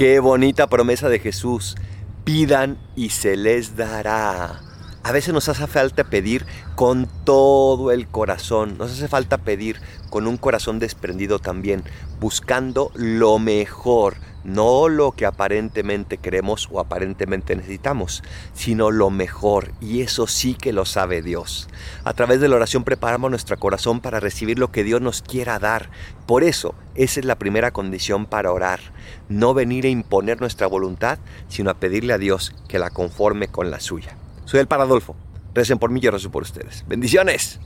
Qué bonita promesa de Jesús. Pidan y se les dará. A veces nos hace falta pedir con todo el corazón, nos hace falta pedir con un corazón desprendido también, buscando lo mejor, no lo que aparentemente queremos o aparentemente necesitamos, sino lo mejor, y eso sí que lo sabe Dios. A través de la oración preparamos nuestro corazón para recibir lo que Dios nos quiera dar. Por eso, esa es la primera condición para orar, no venir a imponer nuestra voluntad, sino a pedirle a Dios que la conforme con la suya. Soy el Paradolfo. Recen por mí, yo rezo por ustedes. Bendiciones.